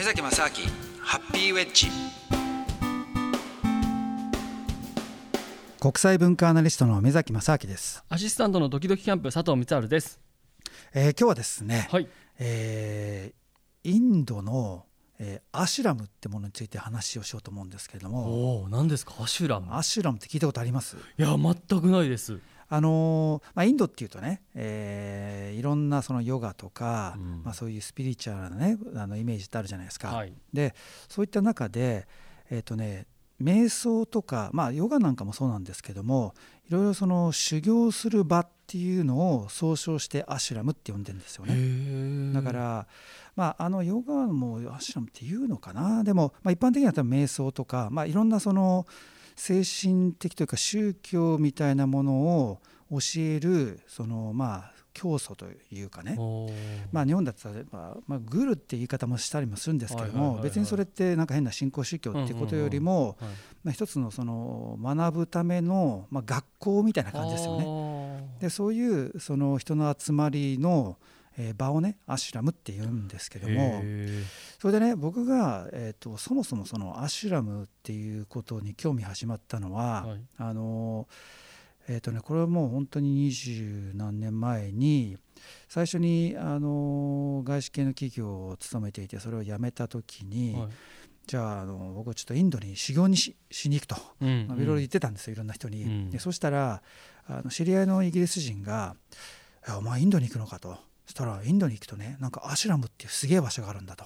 目崎正明ハッピーウェッジ。国際文化アナリストの目崎正明です。アシスタントのドキドキキャンプ佐藤光晴です、えー、今日はですね、はい、えー、インドのえー、アシュラムってものについて話をしようと思うんですけれども。お何ですか？アシュラム。アシュラムって聞いたことあります？いや全くないですあのまあ、インドっていうとね、えー、いろんなそのヨガとか、うん、まあ、そういうスピリチュアルな、ね、あのイメージってあるじゃないですか。はい、でそういった中で、えーとね、瞑想とか、まあ、ヨガなんかもそうなんですけどもいろいろその修行する場っていうのを総称してアシュラムって呼んでるんですよね。だから、まあ、あのヨガもアシュラムっていうのかなでも、まあ、一般的には多分瞑想とか、まあ、いろんなその精神的というか宗教みたいなものを教えるそのまあ教祖というかね、まあ、日本だったら、まあ、グルって言い方もしたりもするんですけども別にそれってなんか変な信仰宗教っていうことよりも、まあ、一つのその学ぶための、まあ、学校みたいな感じですよね。でそういうその人の集まりのえー、場をねアシュラムって言うんですけどもそれでね僕が、えーと、そもそもそのアシュラムっていうことに興味始まったのは、はい、あのえーとね、これはもう本当に二十何年前に最初にあの外資系の企業を勤めていてそれを辞めた時に、はい、じゃああの僕はちょっとインドに修行にしに行くと、うんうん、まあ、いろいろ言ってたんですよいろんな人に。うん、でそしたらあの知り合いのイギリス人が「お前インドに行くのか」と。そしたらインドに行くとねなんかアシュラムっていうすげえ場所があるんだと。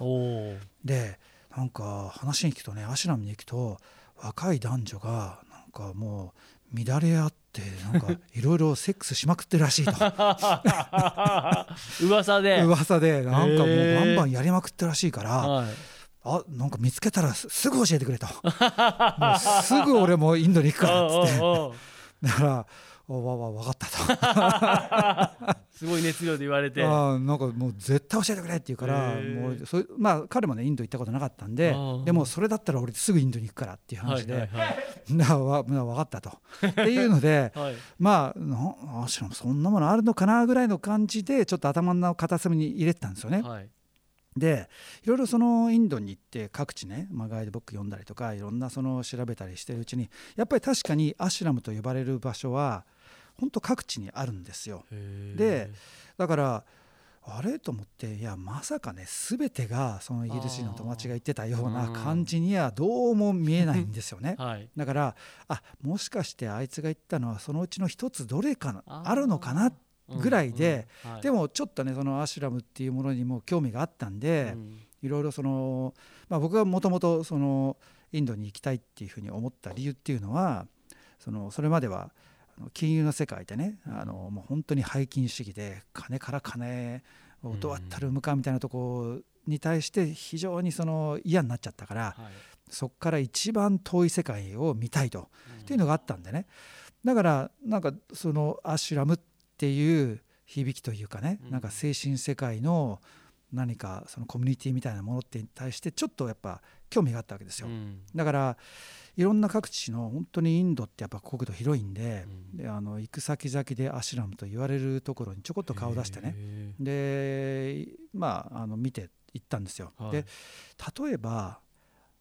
でなんか話に聞くとねアシュラムに行くと若い男女がなんかもう乱れ合ってなんかいろいろセックスしまくってるらしいと。噂で。噂でなんかもうバンバンやりまくってるらしいから、はい、あなんか見つけたらすぐ教えてくれと。もうすぐ俺もインドに行くからっつって。だからおわわ分かったと。すごい熱量で言われて。あなんかもう絶対教えてくれって言うからもうそまあ彼もねインド行ったことなかったんででもそれだったら俺すぐインドに行くからっていう話で、はいはい、な分かったと。っていうので、はい、まああしらそんなものあるのかなぐらいの感じでちょっと頭の片隅に入れてたんですよね。はい。でいろいろそのインドに行って各地ね、まあ、ガイドブック読んだりとかいろんなその調べたりしてるうちにやっぱり確かにアシュラムと呼ばれる場所は本当各地にあるんですよ。でだからあれ？と思っていやまさかね全てがそのイギリス人の友達が言ってたような感じにはどうも見えないんですよね、はい、だからあもしかしてあいつが言ったのはそのうちの一つどれかあるのかな？ぐらいで、うんうんはい、でもちょっとねそのアシュラムっていうものにも興味があったんで、うん、いろいろその、まあ、僕がもともとそのインドに行きたいっていうふうに思った理由っていうのはそのそれまでは金融の世界でねあのもう本当に背金主義で金から金をどうやったら生むかみたいなとこに対して非常にその嫌になっちゃったから、はい、そこから一番遠い世界を見たいと、っていうのがあったんでね。だからなんかそのアシュラムっていう響きというかね、なんか精神世界の何かそのコミュニティみたいなものってに対してちょっとやっぱ興味があったわけですよ。だからいろんな各地の本当にインドってやっぱ国土広いんでうん、であの行く先々でアシュラムと言われるところにちょこっと顔出してね。でまああの見て行ったんですよ。はい、で例えば、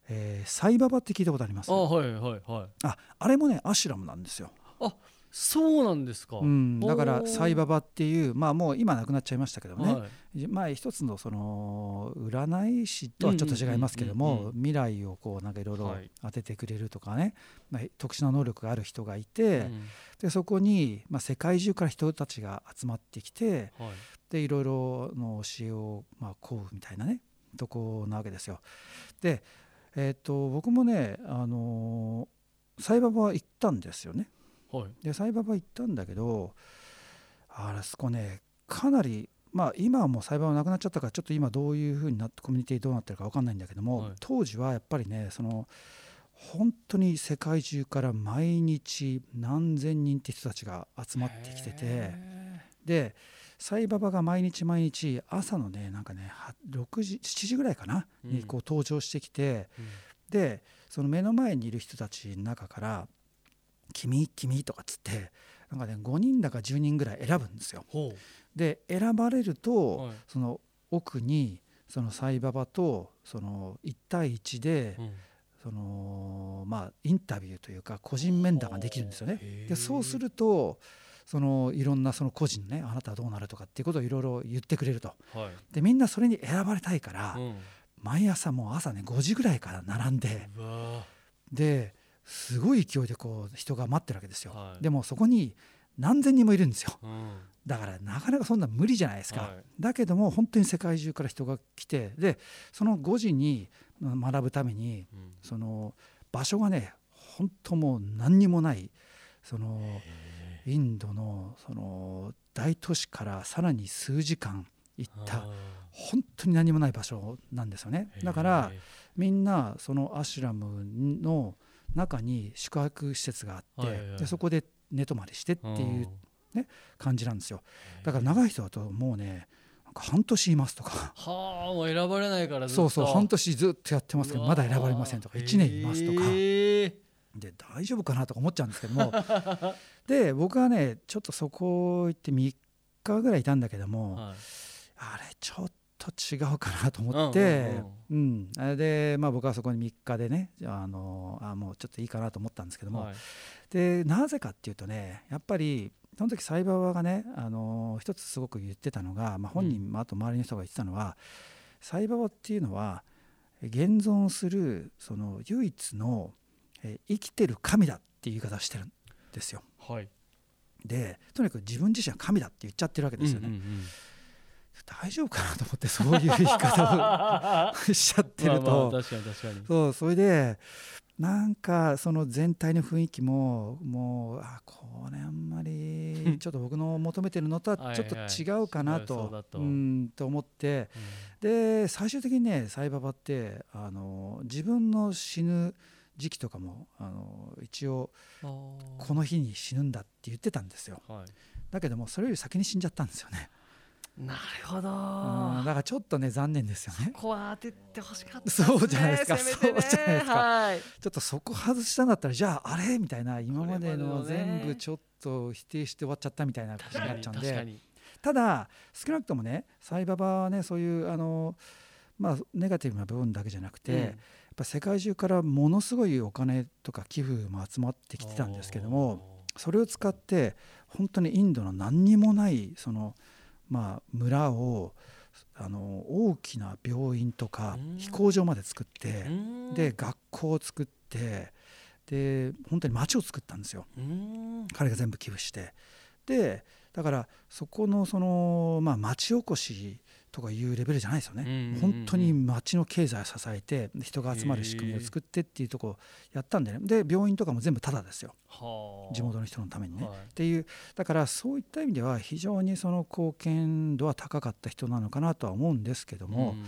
えー、サイババって聞いたことあります？あ,、はいはいはい、ああれもねアシュラムなんですよ。あそうなんですか、うん、だからサイババっていうまあもう今なくなっちゃいましたけどね、はい、まあ一つのその占い師とはちょっと違いますけども未来をこうなんかいろいろ当ててくれるとかね、まあ、特殊な能力がある人がいて、うん、でそこにまあ世界中から人たちが集まってきて、はい、でいろいろの教えをまあ請うみたいなねとこなわけですよ。で、えー、と僕もねあのサイババは行ったんですよね。はい、でサイババ行ったんだけどあそこねかなりまあ今はもうサイババなくなっちゃったからちょっと今どういうふうになってコミュニティどうなってるか分かんないんだけども、はい、当時はやっぱりねその本当に世界中から毎日何千人って人たちが集まってきててでサイババが毎日毎日朝のねなんかね6時7時ぐらいかな、にこう登場してきて、うん、でその目の前にいる人たちの中から君君とかっつってなんかね5人だか10人ぐらい選ぶんですよ。で選ばれると、はい、その奥にそのサイババとその1対1で、うん。そのまあインタビューというか個人面談ができるんですよね。でそうするとそのいろんなその個人のねあなたはどうなるとかっていうことをいろいろ言ってくれると。はい。でみんなそれに選ばれたいから、うん。毎朝もう朝ね5時ぐらいから並んでですごい勢いでこう人が待ってるわけですよ。はい。でもそこに何千人もいるんですよ。ーうん。だからなかなかそんな無理じゃないですか、はい。だけども本当に世界中から人が来てでその5時にま学ぶためにうん。その場所がね本当もう何にもないそのインドのその大都市からさらに数時間行ったあ本当に何もない場所なんですよね。ーだからへみんなそのアシュラムの中に宿泊施設があって、でそこで寝泊まりしてってーいう感じなんですよ。うんだから長い人だともうねなんか半年いますとか。はあもう選ばれないからそうそう半年ずっとやってますけどまだ選ばれませんとか。1年いますとか。で大丈夫かなとか思っちゃうんですけども。で僕はねちょっとそこ行って3日ぐらいいたんだけどもはい。あれちょっと違うかなと思ってうんうんでまあ僕はそこに3日でねあのあもうちょっといいかなと思ったんですけども。はい。でなぜかっていうとねやっぱりその時サイババがねあの一つすごく言ってたのが、まあ、本人もあと周りの人が言ってたのは、サイババっていうのは現存するその唯一のえ生きてる神だっていう言い方をしてるんですよ。はい。でとにかく自分自身は神だって言っちゃってるわけですよね。うんうんうん大丈夫かなと思ってそういう言い方をしちゃってると。そうそれでなんかその全体の雰囲気ももうあこれあんまり ちょっと僕の求めてるのとはちょっと違うかなとと。うんと思って。で最終的にねサイババってあの自分の死ぬ時期とかもあの一応この日に死ぬんだって言ってたんですよ。はい。だけどもそれより先に死んじゃったんですよねなるほど。うんだからちょっとね残念ですよね。ここは当ててほしかったそうじゃないですか。ね。そうじゃないですか。はい。ちょっとそこ外したんだったらじゃああれみたいな今までの全部ちょっと否定して終わっちゃったみたいなことになっちゃうんで。ただ少なくともねサイババはねそういうあのまあネガティブな部分だけじゃなくて、うん。やっぱ世界中からものすごいお金とか寄付も集まってきてたんですけどもそれを使って本当にインドの何にもないそのまあ村をあの大きな病院とかうん。飛行場まで作ってで学校を作ってで本当に町を作ったんですよ。うん。彼が全部寄付して。でだからそこのその、まあ、町おこしとかいうレベルじゃないですよね、本当に町の経済を支えてで人が集まる仕組みを作ってっていうとこをやったんでね。で病院とかも全部タダですよ。はあ。地元の人のためにね。はい。っていうだからそういった意味では非常にその貢献度は高かった人なのかなとは思うんですけども、うん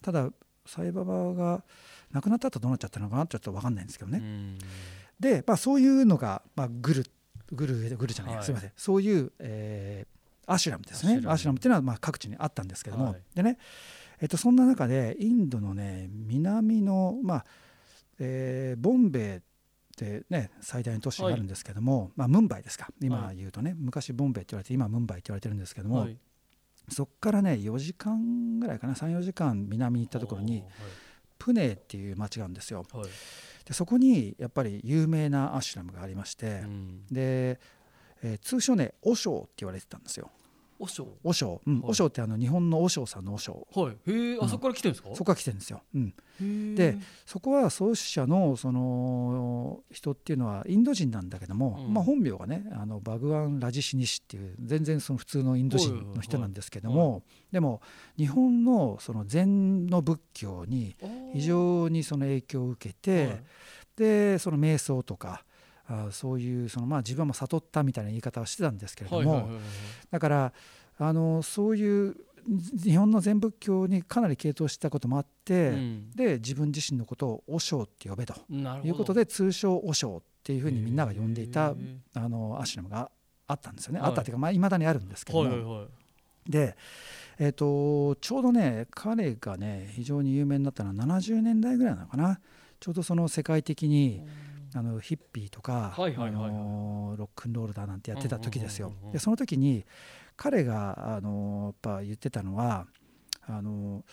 ただサイババが亡くなった後どうなっちゃったのかなちょっと分かんないんですけどね。うん。で、まあ、そういうのが、まあ、グルグルグルじゃない、はい。すみません。そういう、えーアシュラムですね。アシュラム。っていうのはまあ各地にあったんですけども、はい。でね、えっとそんな中でインドのね南の、まあえーボンベイってね最大の都市があるんですけども、まあ、ムンバイですか。今はい。言うとね、昔ボンベイって言われて今ムンバイって言われてるんですけども、はい。そこからね4時間ぐらいかな。34時間南に行ったところにプネーっていう町があるんですよ。はい。はいでそこにやっぱり有名なアシュラムがありまして、うん。で、えー通称ね和尚って言われてたんですよおしょ和尚、うん。はい。和尚ってあの日本の和尚さんの和尚。はい。へえうん。あそこから来てるんですか？そこが来てるんですよ、うん、でそこは創始者のその人っていうのはインド人なんだけども、うん。まあ、本名がねあのバグワン・ラジシニシっていう全然その普通のインド人の人なんですけども、でも日本のその禅の仏教に非常にその影響を受けて、はい。でその瞑想とかあそういうそのまあ自分も悟ったみたいな言い方をしてたんですけれども、だからあのそういう日本の禅仏教にかなり傾倒したこともあって、うん。で自分自身のことを和尚って呼べと。いうことで通称和尚っていうふうにみんなが呼んでいたあのアシュラムがあったんですよね、はい。あったっていうかまあいまだにあるんですけども、はいはいはい。で、えー、とちょうどね彼がね非常に有名になったのは70年代ぐらいなのかな。ちょうどその世界的にあのヒッピーとか、あのロックンロールだなんてやってた時ですようんうんうんうん。でその時に彼があのやっぱ言ってたのはあの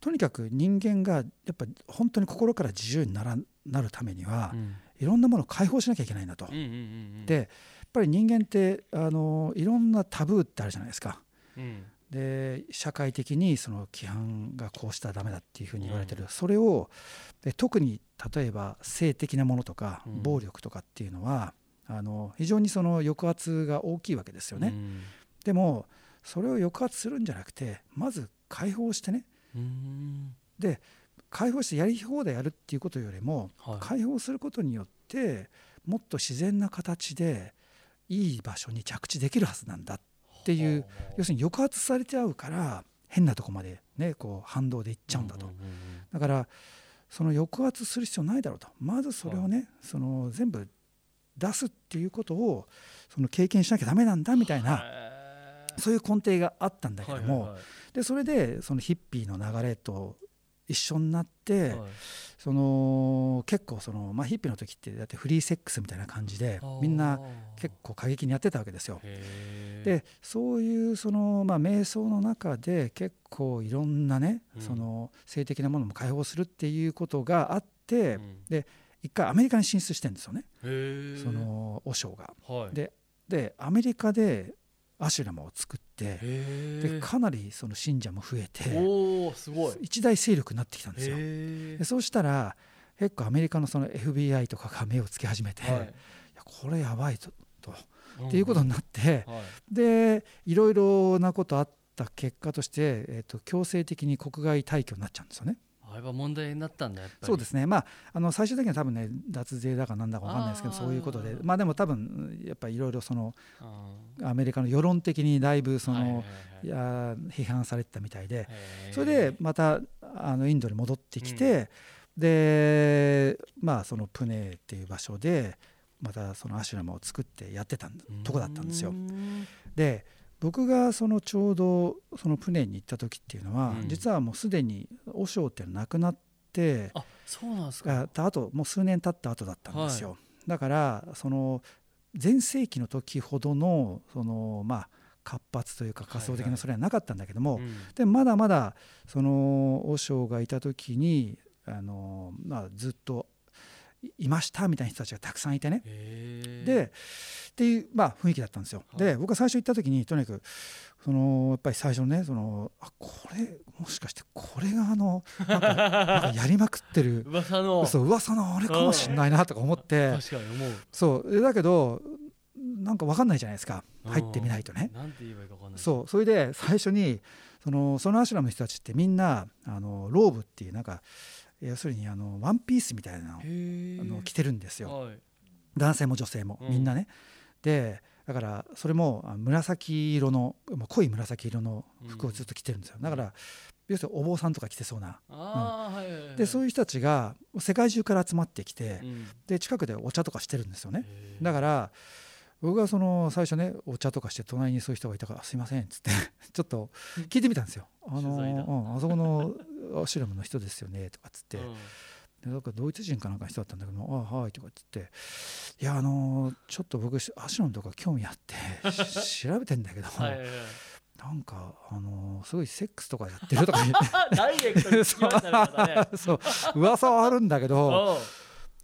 とにかく人間がやっぱ本当に心から自由にならなるためには、うん、いろんなものを解放しなきゃいけないんだと。でやっぱり人間ってあのいろんなタブーってあるじゃないですか。うん、で社会的にその規範がこうしたらダメだっていうふうに言われてる、うん、それをで特に例えば性的なものとか暴力とかっていうのは、あの非常にその抑圧が大きいわけですよね。でもそれを抑圧するんじゃなくてまず解放してね。で解放してやり放題やるっていうことよりも、はい、解放することによってもっと自然な形でいい場所に着地できるはずなんだっていう要するに抑圧されちゃうから変なとこまでねこう反動でいっちゃうんだと、だからその抑圧する必要ないだろうと。まずそれをね、その全部出すっていうことをその経験しなきゃダメなんだみたいなそういう根底があったんだけども、でそれでそのヒッピーの流れと一緒になって、はい、その結構その、まあ、ヒッピーの時ってだってフリーセックスみたいな感じでみんな結構過激にやってたわけですよ。でそういうその、まあ、瞑想の中で結構いろんなね、うん、その性的なものも解放するっていうことがあって、うん、で一回アメリカに進出してるんですよね。その和尚が。はい、ででアメリカでアシュラムを作ってでかなりその信者も増えておすごい。一大勢力になってきたんですよ。でそうしたら結構アメリカのその FBI とかが目をつけ始めて、はい、いやこれやばいと。と、っていうことになって、はい、でいろいろなことあった結果として、えーと強制的に国外退去になっちゃうんですよね。あれは問題になったんだやっぱり。そうですね。まああの最終的には多分ね脱税だかなんだか分かんないですけどそういうことで。まあでも多分やっぱりいろいろそのアメリカの世論的にだいぶその、いや批判されてたみたいで。それでまたあのインドに戻ってきて、うん、でまあそのプネっていう場所でまたそのアシュラムを作ってやってたとこだったんですよ。で僕がそのちょうどそのプネに行った時っていうのは、うん、実はもうすでに和尚っていうのはなくなってあそうなんですか。あともう数年経った後だったんですよ、はい、だからその全盛期の時ほどのそのまあ活発というか仮想的なそれはなかったんだけども、はいはい。でまだまだその和尚がいた時にあの、まあ、ずっといましたみたいな人たちがたくさんいてね。でっていう、まあ、雰囲気だったんですよ。で僕が最初行った時にとにかくそのやっぱり最初ねそのあこれもしかしてこれがあのなんかなんかやりまくってる 噂の。そう噂のあれかもしれないなとか思って。確かに思う。そう。だけどなんか分かんないじゃないですか。入ってみないとね。なんて言えばいいか分かんない。そう。それで最初にそのそのアシュラムの人たちってみんなあのローブっていうなんか要するにあのワンピースみたいなのをあの着てるんですよ、はい、男性も女性もみんなね。でだからそれも紫色の濃い紫色の服をずっと着てるんですよ。だから要するにお坊さんとか着てそうな、うん、でそういう人たちが世界中から集まってきて、うん、で近くでお茶とかしてるんですよね。だから僕がその最初ねお茶とかして隣にそういう人がいたから「すいません」っつって ちょっと聞いてみたんですよ「あの、うん、あそこの アシュラムの人ですよね」とかっつって。でなんかドイツ人かなんかの人だったんだけど「ああはい」とか言って「いやあのちょっと僕アシュラムとか興味あって 調べてんだけどはい、なんかあのすごいセックスとかやってるとか言って。ダイレクトに聞きましたねそう噂はあるんだけど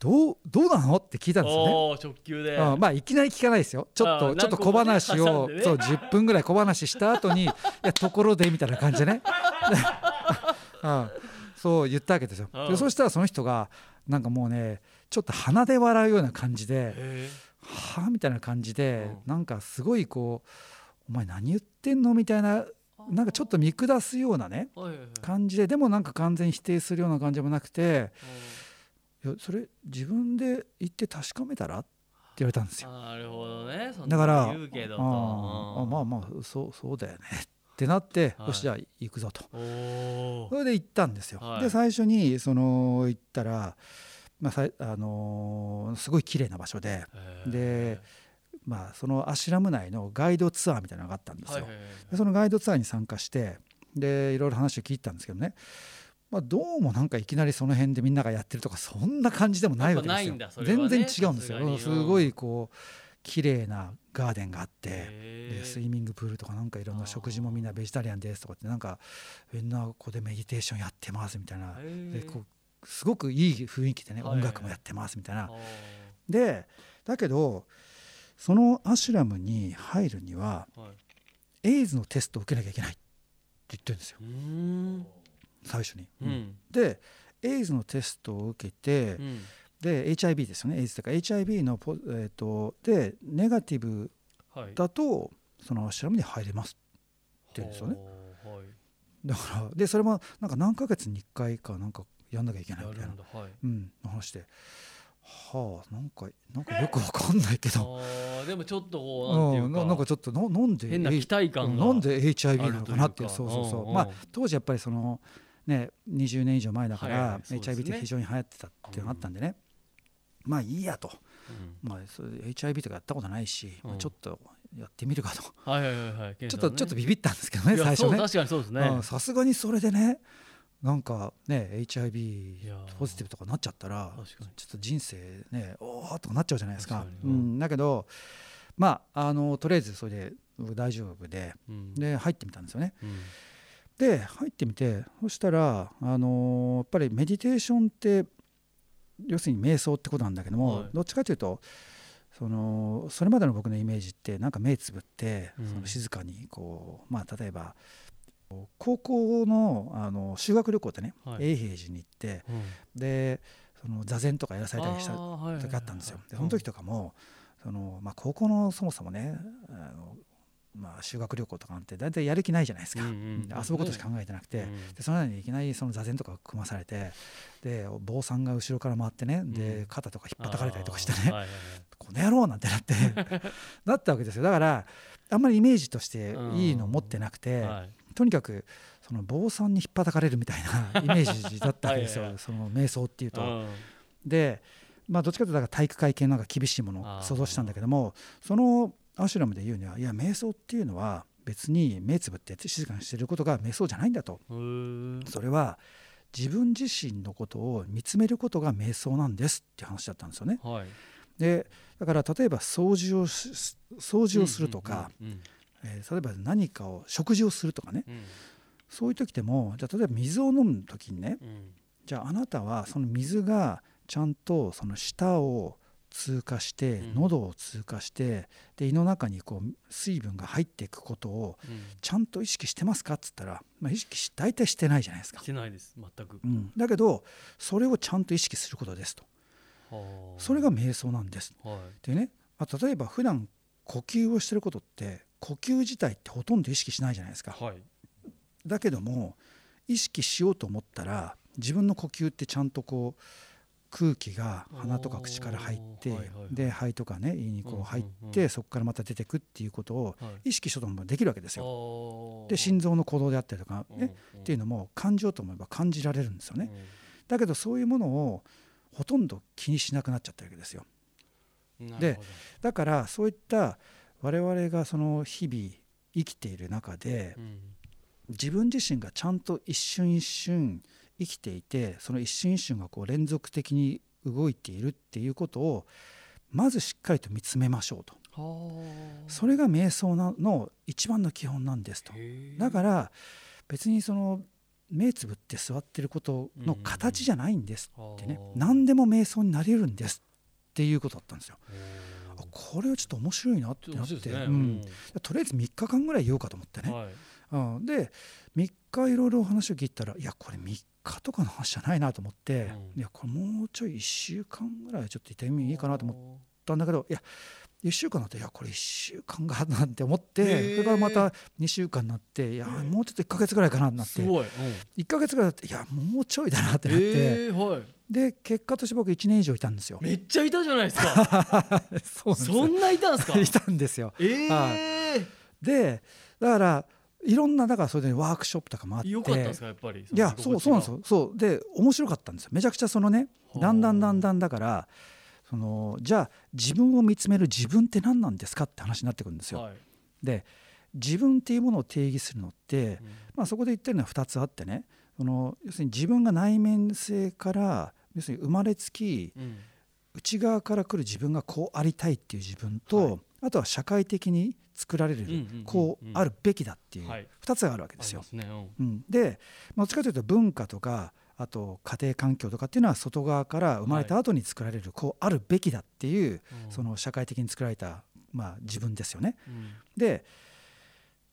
どうどうなの？って聞いたんですよね。直球で、まあいきなり聞かないですよ。ちょっとちょっと小話を、ね、そう10分ぐらい小話した後に いやところでみたいな感じでね。うんそう言ったわけですよ。でそしたらその人がなんかもうねちょっと鼻で笑うような感じで「はあ?」みたいな感じで、うん、なんかすごいこう「お前何言ってんの?」みたいななんかちょっと見下すようなね感じででもなんか完全に否定するような感じもなくて「いやそれ自分で言って確かめたら?」って言われたんですよ。なるほどね。だからあまあまあそうそうだよねってなって、はい、よしじゃあ行くぞと。それで行ったんですよ。はい、で最初にその行ったら、まあさあのー、すごい綺麗な場所でで、まあ、そのアシュラム内のガイドツアーみたいなのがあったんですよ。でそのガイドツアーに参加してでいろいろ話を聞いたんですけどねまあ、どうもなんかいきなりその辺でみんながやってるとかそんな感じでもないわけですよ。全然違うんですよ。すごいこう綺麗なガーデンがあってでスイミングプールとかなんかいろんな食事もみんなベジタリアンですとかってなんかみんなここでメディテーションやってますみたいな。でこうすごくいい雰囲気でね音楽もやってますみたいな。でだけどそのアシュラムに入るには、エイズのテストを受けなきゃいけないって言ってるんですよ最初に。うん、でエイズのテストを受けて、うん、で HIV ですよねエイズとか HIV のポ、えーと、でネガティブだと、はい、そのアシュラムに入れますって言うんですよね。はい、だからでそれもなんか何ヶ月に1回かなんかやんなきゃいけないみたいな、はい、うん、話で。はあなんかなんかよくわかんないけど。でもちょっとこうなんか、なんかちょっとななんで変な期待感なんで HIV なのかなっていう。そうそうそう。まあ当時やっぱりそのね20年以上前だから、はい、HIV って非常に流行ってたっていうのがあったんでね、うん、まあいいやと、うん、まあそれ HIV とかやったことないし、うん、ちょっとやってみるかと、はいはいはい。はい、ちょっと、ちょっとビビったんですけどね最初ね。確かにそうですね。さすがにそれでねなんかね HIV ポジティブとかなっちゃったらちょっと人生ねおおとかなっちゃうじゃないですか。うん、だけどまああのとりあえずそれで大丈夫で、うん、で入ってみたんですよね。うん、で入ってみてそしたらあのやっぱりメディテーションって要するに瞑想ってことなんだけども、はい、どっちかというとそのそれまでの僕のイメージってなんか目つぶって、その静かにこうまあ例えば高校のあの修学旅行ってね、はい、永平寺に行って、うん、でその座禅とかやらされたりした時あったんですよ。でその時とかも、そのまあ、高校のそもそもねあのまあ、修学旅行とかなんて大体やる気ないじゃないですか、うんうん、遊ぶことしか考えてなくて、うん、でその間にいきなりその座禅とか組まされてで坊さんが後ろから回ってね、うん、で肩とか引っ叩かれたりとかしてね、はいはいはい、この野郎なんてなって。なったわけですよ。だからあんまりイメージとしていいの持ってなくて、うんはい。とにかくその坊さんに引っ叩かれるみたいな イメージだったわけですよ。その瞑想っていうと。でまあどっちかというと体育会系のなんか厳しいものを想像したんだけどもそのアシュラムで言うにはいや瞑想っていうのは別に目つぶって静かにしてることが瞑想じゃないんだと。それは自分自身のことを見つめることが瞑想なんですって話だったんですよね。はい、でだから例えば掃除を掃除をするとか、えー、例えば何かを食事をするとかね、うん、そういう時でもじゃあ例えば水を飲む時にね、うん、じゃああなたはその水がちゃんとその舌を通過して喉を通過してで胃の中にこう水分が入っていくことをちゃんと意識してますか？っつったら、まあ、意識し大体してないじゃないですか。してないです。全く、うん、だけどそれをちゃんと意識することですと。それが瞑想なんです。はい、でね、まあ、例えば普段呼吸をしてることって呼吸自体ってほとんど意識しないじゃないですか。はい、だけども意識しようと思ったら自分の呼吸ってちゃんとこう空気が鼻とか口から入って、で肺とかね胃にこう入って、そこからまた出てくっていうことを意識しようと思えばできるわけですよ。で心臓の鼓動であったりとかね、っていうのも感じようと思えば感じられるんですよね。だけどそういうものをほとんど気にしなくなっちゃったわけですよ。でだからそういった我々がその日々生きている中で、自分自身がちゃんと一瞬一瞬生きていてその一瞬一瞬がこう連続的に動いているっていうことをまずしっかりと見つめましょうと。それが瞑想の一番の基本なんですと。だから別にその目つぶって座ってることの形じゃないんですってね、何でも瞑想になれるんですっていうことだったんですよ。これはちょっと面白いなってなって、ね。うん、とりあえず3日間ぐらい言おうかと思ってね、はい、うん、で3日いろいろ話を聞いたらいやこれ3日とかの話じゃないなと思って、うん、いやこれもうちょい1週間ぐらいちょっといたみいいかなと思ったんだけどいや1週間なっていやこれ1週間がなんて思ってそれからまた2週間になっていやもうちょっと1か月ぐらいかなってなって、うん、1か月ぐらいだっていやもうちょいだなってなって、はい、で結果として僕1年以上いたんですよ。めっちゃいたじゃないですか。そうそんないたんですか？いたんですよ、えー、でだからいろんなだからそれでワークショップとかもあって。よかったですかやっぱりいやそうそうなんですよ。そう。で面白かったんですよ。めちゃくちゃそのねだんだんだんだんだからそのじゃあ自分を見つめる自分って何なんですかって話になってくるんですよ。はい、で自分っていうものを定義するのって、うん、まあ、そこで言ってるのは2つあってねその要するに自分が内面性から要するに生まれつき、うん、内側から来る自分がこうありたいっていう自分と、はい、あとは社会的に作られる、こうあるべきだっていう2つがあるわけですよ。うん、でどっちかというと文化とかあと家庭環境とかっていうのは外側から生まれた後に作られるこうあるべきだっていうその社会的に作られたまあ自分ですよね。で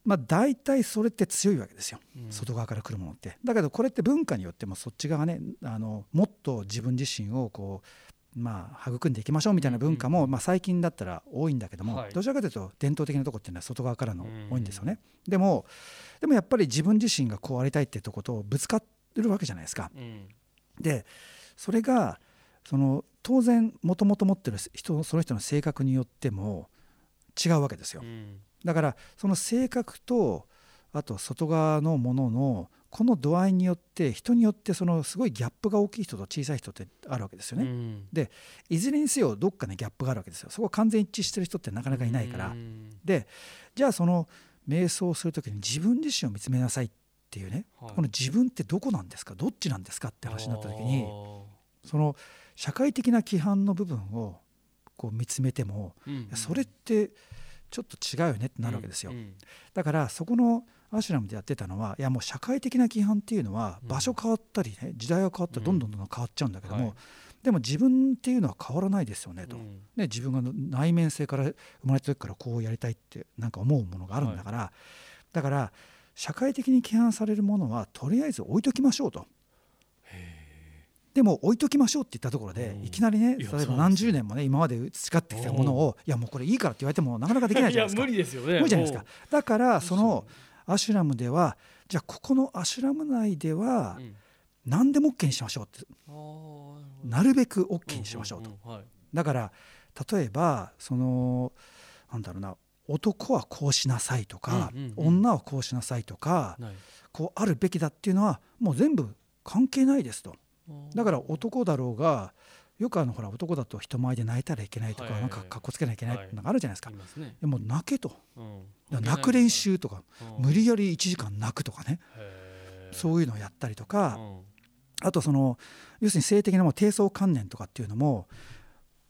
まあ、大体それって強いわけですよ、外側から来るものって。だけどこれって文化によってもそっち側ねあのもっと自分自身をこうまあ育んでいきましょうみたいな文化も、まあ、最近だったら多いんだけども、どちらかというと伝統的なとこっていうのは外側からの多いんですよね、でもでもやっぱり自分自身がこうありたいってとことぶつかってるわけじゃないですか、でそれがその当然もともと持ってる人その人の性格によっても違うわけですよ、だからその性格とあと外側のもののこの度合いによって人によってそのすごいギャップが大きい人と小さい人ってあるわけですよね。うん、でいずれにせよどっかねギャップがあるわけですよ。そこ完全一致してる人ってなかなかいないから。うん、でじゃあその瞑想する時に自分自身を見つめなさいっていうね、はい、この自分ってどこなんですか？どっちなんですかって話になった時にその社会的な規範の部分をこう見つめても、うん、それってちょっと違うよねってなるわけですよ、だからそこのアシュラムでやってたのはいやもう社会的な規範っていうのは場所変わったりね時代が変わったらどんどんどんどん変わっちゃうんだけども、はい、でも自分っていうのは変わらないですよねと、うん、ね、自分が内面性から生まれた時からこうやりたいってなんか思うものがあるんだから、はい、だから社会的に規範されるものはとりあえず置いときましょうと。でも置いときましょうって言ったところで、いきなりね例えば何十年もね今まで培ってきたものをいやもうこれいいからって言われてもなかなかできないじゃないですか。無理ですよね無理じゃないですか。だからそのアシュラムではじゃあここのアシュラム内では何でも OK にしましょうってなるべく OK にしましょうと。だから例えばそのなんだろうな男はこうしなさいとか、女はこうしなさいとか、こうあるべきだっていうのはもう全部関係ないですと。だから男だろうがよくあのほら男だと人前で泣いたらいけないとか、なんかかっこつけなきゃいけないってのがあるじゃないですか、でも泣けと、泣く練習とか、無理やり1時間泣くとかね。そういうのをやったりとか、あとその要するに性的なも低層観念とかっていうのも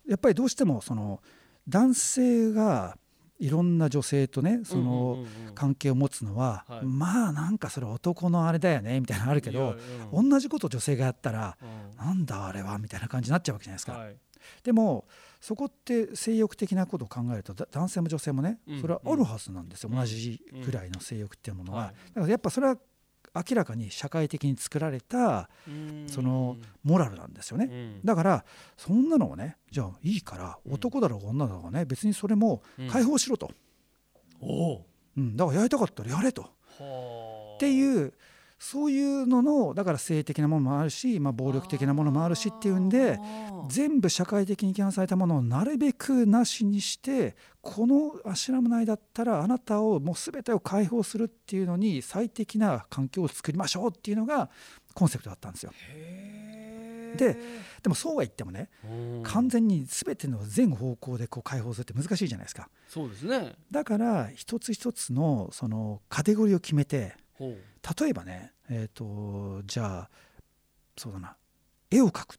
やっぱりどうしてもその男性がいろんな女性とねその関係を持つのは、まあなんかそれ男のあれだよねみたいなのあるけど、同じこと女性がやったら、なんだあれはみたいな感じになっちゃうわけじゃないですか。でもそこって性欲的なことを考えると男性も女性もねそれはあるはずなんですよ、同じぐらいの性欲っていうものは。だからやっぱそれは明らかに社会的に作られたそのモラルなんですよね、だからそんなのをねじゃあいいから男だろう女だろうね別にそれも解放しろと、う。ん、だからやりたかったらやれと。っていうそういうののだから性的なものもあるし、まあ、暴力的なものもあるしっていうんで全部社会的に規範されたものをなるべくなしにしてこのアシュラム内だったらあなたをもう全てを解放するっていうのに最適な環境を作りましょうっていうのがコンセプトだったんですよ。ででもそうは言ってもね完全に全ての全方向でこう解放するって難しいじゃないですか。そうですねだから一つ一つのそのカテゴリーを決めて例えばねえっ、ー、とじゃあそうだな絵を描くっ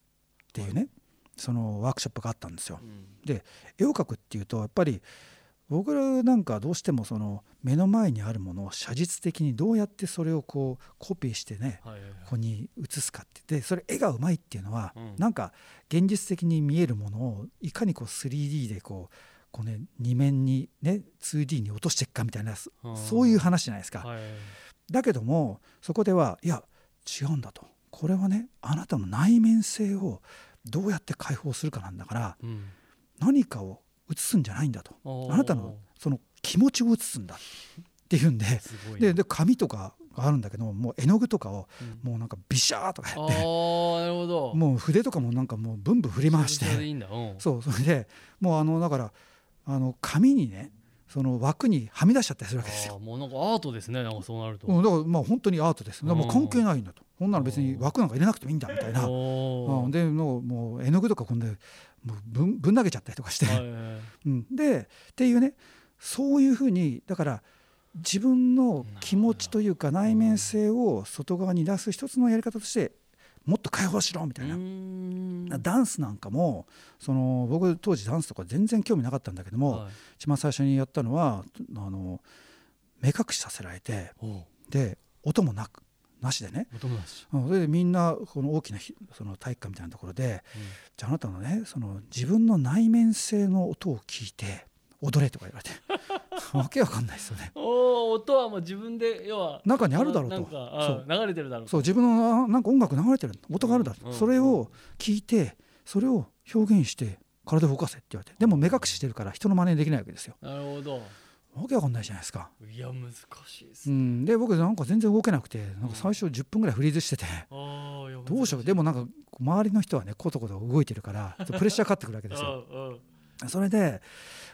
ていうね、はい、そのワークショップがあったんですよ。うん、で絵を描くっていうとやっぱり僕らなんかどうしてもその目の前にあるものを写実的にどうやってそれをこうコピーしてね、ここに写すかって。でそれ絵がうまいっていうのは、うん、なんか現実的に見えるものをいかにこう 3D でこうこうね2面にね 2D に落としていくかみたいな、そういう話じゃないですか。はいだけどもそこではいや違うんだと。これはねあなたの内面性をどうやって解放するかなんだから、うん、何かを映すんじゃないんだと。あなたのその気持ちを映すんだっていうんででで紙とかがあるんだけどもう絵の具とかをもうなんかビシャーとかやって、うん、もう筆とかもなんかもうブンブン振り回して。そうそれでもうあのだからあの紙にねその枠にはみ出しちゃったりするわけですよ。もうなんかアートですねなんかそうなると。うん、だからまあ本当にアートです。もう関係ないんだと。ほんなら別に枠なんか入れなくてもいいんだみたいな。うん、でもうもう絵の具とかこんでもうぶんぶん投げちゃったりとかして、はいはい、うん、でっていうねそういうふうにだから自分の気持ちというか内面性を外側に出す一つのやり方としてもっと解放しろみたいな。ダンスなんかもその僕当時ダンスとか全然興味なかったんだけども、はい、一番最初にやったのはあの目隠しさせられてで音もなくなしでね。それでみんなこの大きなその体育館みたいなところで、うん、じゃああなたのねその自分の内面性の音を聞いて踊れとか言われて。わけわかんないですよね。お音はもう自分で要は中にあるだろうと。そう。流れてるだろうそう自分のなんか音楽流れてる音があるだろう、うん、それを聞いてそれを表現して体を動かせって言われて。でも目隠ししてるから人の真似できないわけですよ。なるほど。わけわかんないじゃないですか。いや難しいです、ね、うん、で僕なんか全然動けなくてなんか最初10分ぐらいフリーズしてて、うん、どうしよう。でもなんか周りの人はねコトコト動いてるからプレッシャーかかってくるわけですよ。それで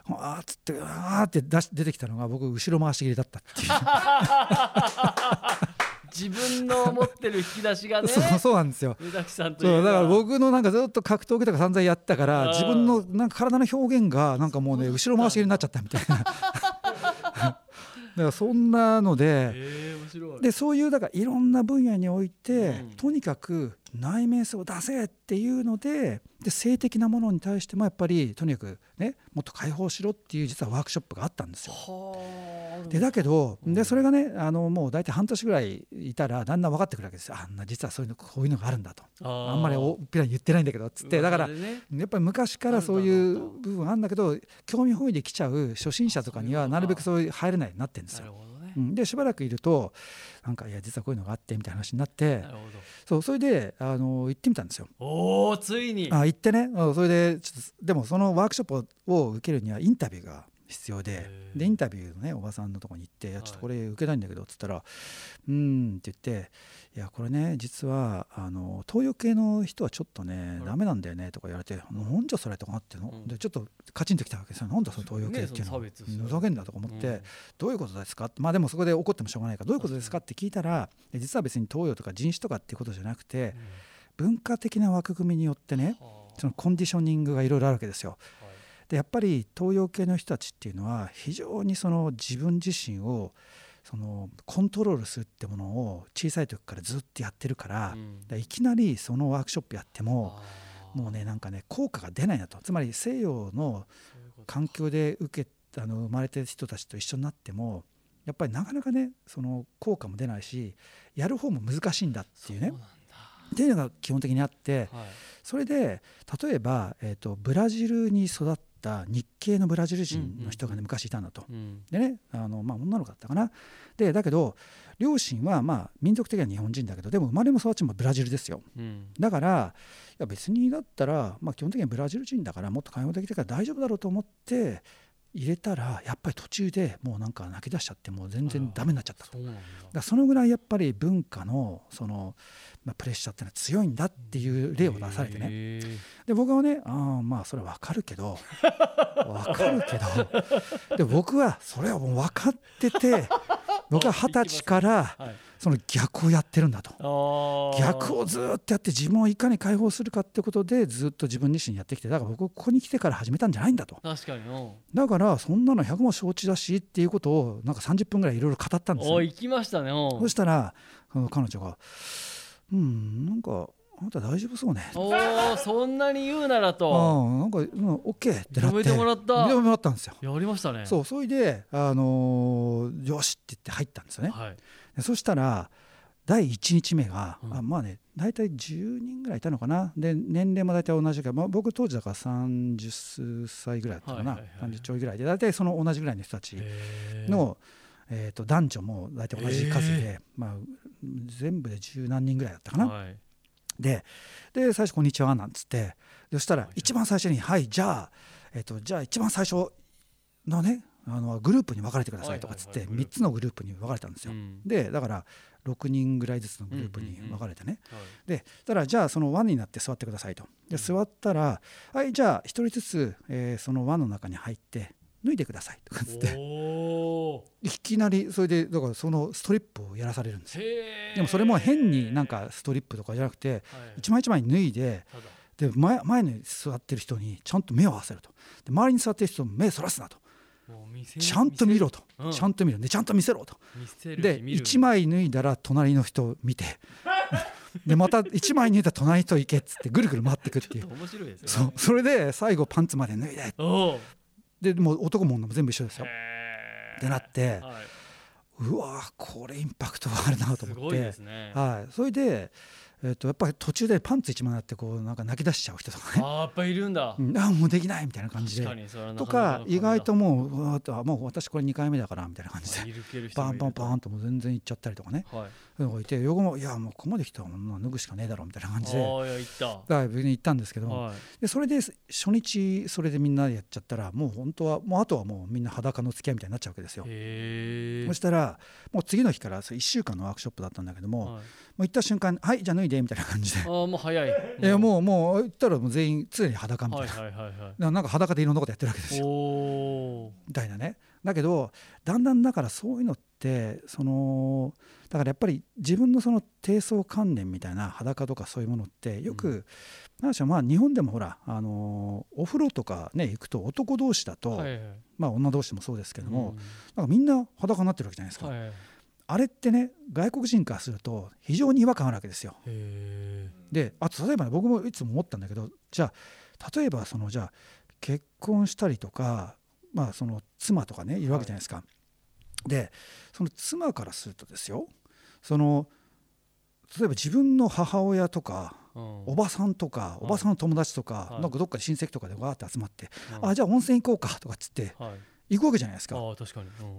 あっつってあーって出し出てきたのが僕後ろ回し切りだったっていう。自分の持ってる引き出しがね そうそうなんですよ。そうだから僕のなんかずっと格闘技とか散々やったから自分のなんか体の表現がなんかもうね後ろ回し切りになっちゃったみたいな。だからそんなのででそういうだからいろんな分野において、うん、とにかく内面性を出せっていうのでで性的なものに対してもやっぱりとにかくねもっと解放しろっていう実はワークショップがあったんですよ。でだけどでそれがねあのもう大体半年ぐらいいたらだんだん分かってくるわけですよ。あんな実はそういうのこういうのがあるんだと。あんまりおっぴらに言ってないんだけどっつって。だから、やっぱり昔からそういう部分あるんだけど興味本位で来ちゃう初心者とかにはなるべくそういう入れないようになってるんですよ。うん、でしばらくいるとなんかいや実はこういうのがあってみたいな話になってそうそれであの行ってみたんですよ。おおついに。あ行ってね。それでちょっとでもそのワークショップを受けるにはインタビューが必要ででインタビューのねおばさんのとこに行って「いやちょっとこれ受けたいんだけど」っつったら「うん」って言って「いやこれね実はあの東洋系の人はちょっとねダメなんだよね」とか言われて「なんじゃそれ」とかあっての、でちょっとカチンときたわけですよ「なんだその東洋系っていうのは、ね、ふざけんな」とか思って「どういうことですか?」まあでもそこで怒ってもしょうがないから「どういうことですか?」って聞いたら実は別に東洋とか人種とかっていうことじゃなくて文化的な枠組みによってねそのコンディショニングがいろいろあるわけですよ。でやっぱり東洋系の人たちっていうのは非常にその自分自身をそのコントロールするってものを小さい時からずっとやってるから,、いきなりそのワークショップやってももうねなんかね効果が出ないなと。つまり西洋の環境で受けあの生まれてる人たちと一緒になってもやっぱりなかなかねその効果も出ないしやる方も難しいんだっていうね。っていうのが基本的にあって、それで例えば、えー、とブラジルに育っった日系のブラジル人の人がね昔いたんだと。でねあの、まあ、女の子だったかな。でだけど両親はまあ民族的には日本人だけどでも生まれも育ちもブラジルですよ。だからいや別にだったら、まあ、基本的にはブラジル人だからもっと会話できてから大丈夫だろうと思って入れたらやっぱり途中でもうなんか泣き出しちゃってもう全然ダメになっちゃったと。だ。そのぐらいやっぱり文化のその、まあ、プレッシャーっていうのは強いんだっていう例を出されてね。で僕はねああまあそれは分かるけど 分かるけどで僕はそれはもう分かってて 僕は二十歳から、はいその逆をやってるんだと逆をずっとやって自分をいかに解放するかってことでずっと自分自身やってきてだから僕ここに来てから始めたんじゃないんだと確かにだからそんなの100も承知だしっていうことをなんか30分ぐらいいろいろ語ったんですよ行きましたねそしたら彼女が「うんなんかあなた大丈夫そうね。おお、そんなに言うならと。ああ、なんか、うん、オッケーってなって。認めてもらった。認めてもらったんですよ。やりましたね。そう、それで、あのー、よしって言って入ったんですよね。はい、そしたら。第1日目が、うん、あまあね大体10人ぐらいいたのかな。で年齢も大体同じか、まあ、僕当時だから30歳ぐらいだったかな、はいはいはい、30ちょいぐらいで。大体その同じぐらいの人たちの、えー、と男女も大体同じ数で、まあ、全部で十何人ぐらいだったかな。はい、でで最初「こんにちは」なんつって。そしたら一番最初に「はいじゃあ、えー、とじゃあ一番最初のねあのグループに分かれてくださいとかっつって3つのグループに分かれたんですよ。でだから6人ぐらいずつのグループに分かれてね、でたらじゃあその輪になって座ってくださいと。で座ったらはいじゃあ1人ずつ、えー、その輪の中に入って脱いでくださいとかつって。いきなりそれでだからそのストリップをやらされるんですよ。でもそれも変になんかストリップとかじゃなくて一枚一枚脱いでで前前に座ってる人にちゃんと目を合わせると。で周りに座ってる人も目をそらすなとちゃんと見ろと、うん、ちゃんと見ろ。でちゃんと見せろと。で1枚脱いだら隣の人見て。でまた1枚脱いだ隣と行けっつってぐるぐる回ってくっていう。面白いですね。そう。それで最後パンツまで脱いで。でもう男も女も全部一緒ですよ。ってなって、はい、うわこれインパクトあるなと思って、ね、はい、それでえー、とやっぱり途中でパンツ一枚あってこうなんか泣き出しちゃう人とかね。あやっぱいるんだ、うん、あもうできないみたいな感じで。とか意外ともうもう私これ2回目だからみたいな感じで。パンパンパンともう全然いっちゃったりとかね、はい、のがいて横もいやもうここまで来たら脱ぐしかねえだろうみたいな感じでだ別に行ったんですけど、はい、でそれで初日それでみんなでやっちゃったらもう本当はもうあとはもうみんな裸の付き合いみたいになっちゃうわけですよ。そしたらもう次の日から1週間のワークショップだったんだけども、はい、もう行った瞬間はいじゃあ脱いでみたいな感じで。あもう早い。いやもう。もう言ったらもう全員常に裸みたいな、はいはいはいはい、なんか裸でいろんなことやってるわけですよ。みたいなね。だけどだんだんだからそういうのってそのだからやっぱり自分のその低層観念みたいな裸とかそういうものってよく、うん、しまあ日本でもほらあのお風呂とかね行くと男同士だと、はいはい、まあ女同士もそうですけども、うん、なんかみんな裸になってるわけじゃないですか。はいはいあれってね外国人からすると非常に違和感あるわけですよ。であと例えば、ね、僕もいつも思ったんだけどじゃあ例えばそのじゃあ結婚したりとか、まあ、その妻とかねいるわけじゃないですか。はい、でその妻からするとですよその例えば自分の母親とか、うん、おばさんとか、おばさんの友達とか、はい、なんかどっかで親戚とかでわーって集まって、あじゃあ温泉行こうかとかっつって、はい。行くわけじゃないですか。か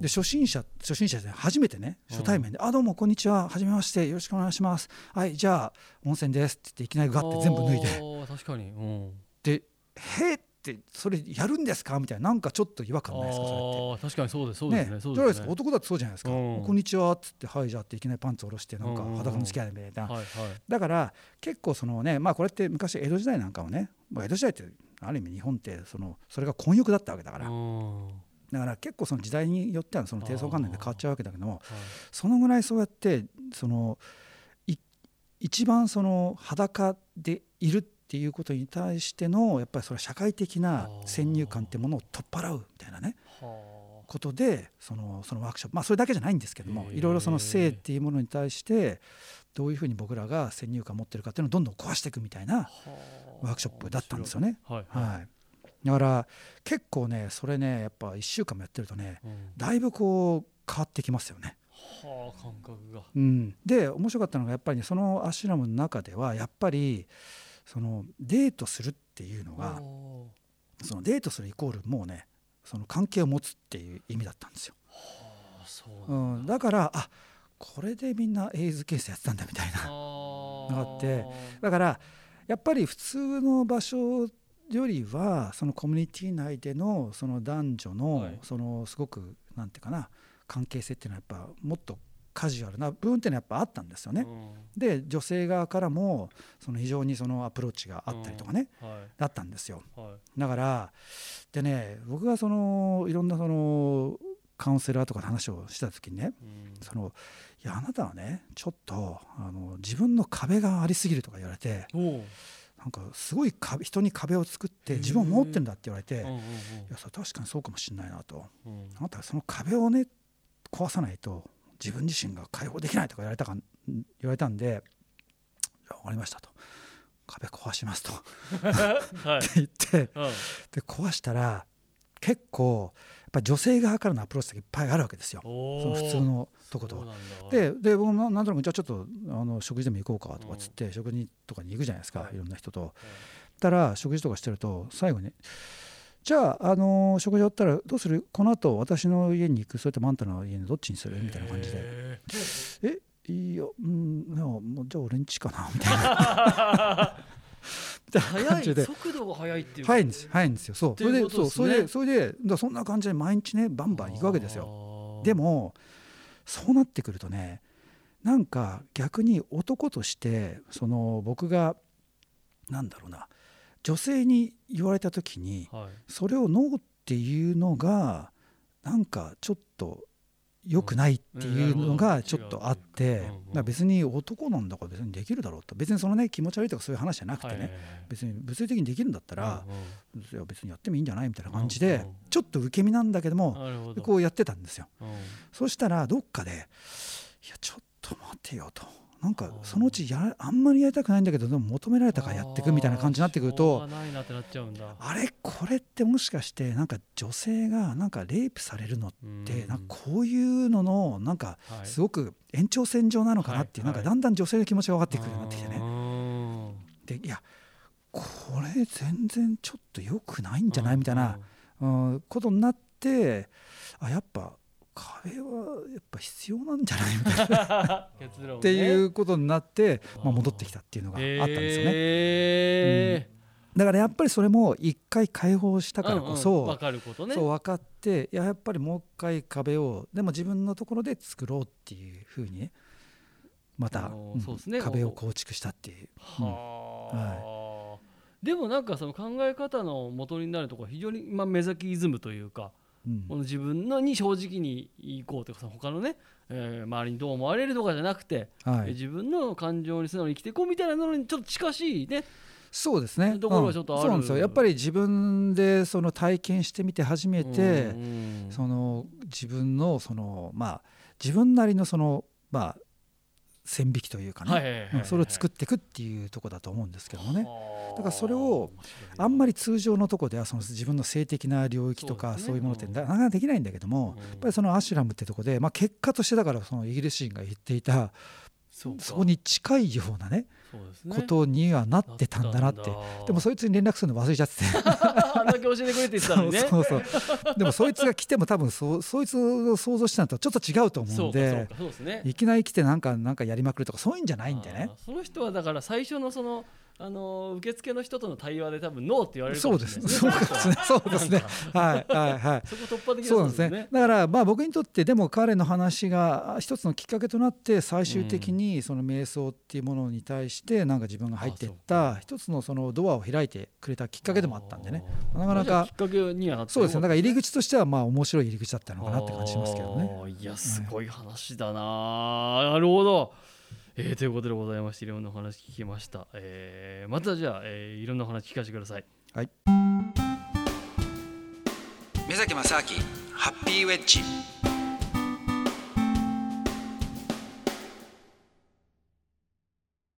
で初心者初心者で初めてね初対面で「うん、あどうもこんにちははじめましてよろしくお願いします。はいじゃあ温泉です」って言っていきなりガッて全部脱いで。確かに、うん、で「へえ」ってそれやるんですか？みたいななんかちょっと違和感ないですか？それって。確かにそうですそうですね。ねそうですね。男だってそうじゃないですか「こんにちは」っつって「はいじゃあ」っていきなりパンツ下ろしてなんか裸の付き合いみたいな、だから結構そのねまあこれって昔江戸時代なんかもね、まあ、江戸時代ってある意味日本ってそのそれが混浴だったわけだから。だから結構その時代によってはその低層観念で変わっちゃうわけだけども、そのぐらいそうやってその一番その裸でいるっていうことに対してのやっぱりそれ社会的な先入観ってものを取っ払うみたいなね。ことでそのそのワークショップまあそれだけじゃないんですけどもいろいろその性っていうものに対してどういうふうに僕らが先入観を持ってるかっていうのをどんどん壊していくみたいなワークショップだったんですよね。はい、はい。だから結構ねそれねやっぱ1週間もやってるとね、うん、だいぶこう変わってきますよね。はあ感覚が。うん、で面白かったのがやっぱり、ね、そのアシュラムの中ではやっぱりそのデートするっていうのがそのデートするイコールもうねその関係を持つっていう意味だったんですよ。ううん、だからあこれでみんなエイズケースやってたんだみたいなのがあってだからやっぱり普通の場所よりはそのコミュニティ内でのその男女のそのすごくなんていうかな関係性っていうのはやっぱもっとカジュアルな部分っていうのはやっぱあったんですよね。で女性側からもその非常にそのアプローチがあったりとかね、だったんですよ。だからでね僕がそのいろんなそのカウンセラーとかの話をした時にね、そのいやあなたはねちょっとあの自分の壁がありすぎるとか言われて。なんかすごい壁人に壁を作って自分を守ってるんだって言われて、いやそれ確かにそうかもしれないなと、あなたはその壁をね壊さないと自分自身が解放できないとか言われたか言われたんで「分かりました」と「壁壊しますと」って言って、で壊したら結構やっぱり女性側からのアプローチがいっぱいあるわけですよ。その普通のとこと。でで僕もなんとなくじゃあちょっとあの食事でも行こうかとかっつって、食事とかに行くじゃないですか、はい、いろんな人と。はい、たら食事とかしてると最後にじゃあ、あのー、食事終わったらどうする？この後私の家に行く？それともあんたの家にどっちにする？みたいな感じで。えいやうんじゃあ俺んちかな？みたいな。速い速度が速いっていう速いんです速いんですよ。そう。それでそうそれでそれでだそんな感じで毎日ねバンバン行くわけですよ。でもそうなってくるとねなんか逆に男としてその僕がなんだろうな女性に言われた時に、それをノーっていうのがなんかちょっと良くないっていうのがちょっとあって、別に男なんだから別にできるだろうと。別にそのね気持ち悪いとかそういう話じゃなくてね、別に物理的にできるんだったら、いや別にやってもいいんじゃないみたいな感じで、ちょっと受け身なんだけどもこうやってたんですよ。そしたらどっかで「いやちょっと待てよ」と。なんかそのうちやあんまりやりたくないんだけどでも求められたからやっていくみたいな感じになってくるとあれ？これってもしかしてなんか女性がなんかレイプされるのってなんかこういうののなんかすごく延長線上なのかなっていうなんかだんだん女性の気持ちが分かってくるようになってきてね。でいやこれ全然ちょっと良くないんじゃない？みたいな、うん、ことになってあやっぱ壁はやっぱ必要なんじゃないみたいな。っていうことになって、まあ、戻ってきたっていうのがあったんですよね。えー。うん、だからやっぱりそれも一回解放したからこそ、うんうん、分かることね。そう分かってやっぱりもう一回壁をでも自分のところで作ろうっていうふうにねまた、うんね、壁を構築したっていう。はい、でもなんかその考え方の元になるところは非常に、まあ、目先イズムというか。この自分のに正直にいこうとか他のね、えー、周りにどう思われるとかじゃなくて、はい、自分の感情に素直に生きていこうみたいなのにちょっと近しいねそうですね。ところがちょっとある、うん、そうなんですよ。やっぱり自分でその体験してみて初めて、その自分のそのまあ自分なりのそのまあ線引きというかねそれを作っていくっていうとこだと思うんですけどもね。だからそれをあんまり通常のとこではその自分の性的な領域とかそういうものってなかなかできないんだけどもやっぱりそのアシュラムってとこでまあ結果としてだからそのイギリス人が言っていたそこに近いようなねことにはなってたんだなって。でもそいつに連絡するの忘れちゃって。てあんだけ教えてくれてたのにね。そうそうでもそいつが来ても多分そ そいつを想像してたのとちょっと違うと思うんでいきなり来てなんかなんかやりまくるとかそういうんじゃないんでね。その人はだから最初のそのあの受付の人との対話で多分ノーって言われるかもしれないですね。そうですね。はいはいはい。そこ突破的そうですね。だからまあ僕にとってでも彼の話が一つのきっかけとなって最終的にその瞑想っていうものに対してなんか自分が入っていった一つのそのドアを開いてくれたきっかけでもあったんでね。なかなかきっかけにはそうですね。だから入り口としてはまあ面白い入り口だったのかなって感じしますけどね。いやすごい話だな。なるほど。えー、ということでございましていろんなお話聞きました、えー、またじゃあ、えー、いろんなお話聞かせてください。はい。目崎正明ハッピーウェッジ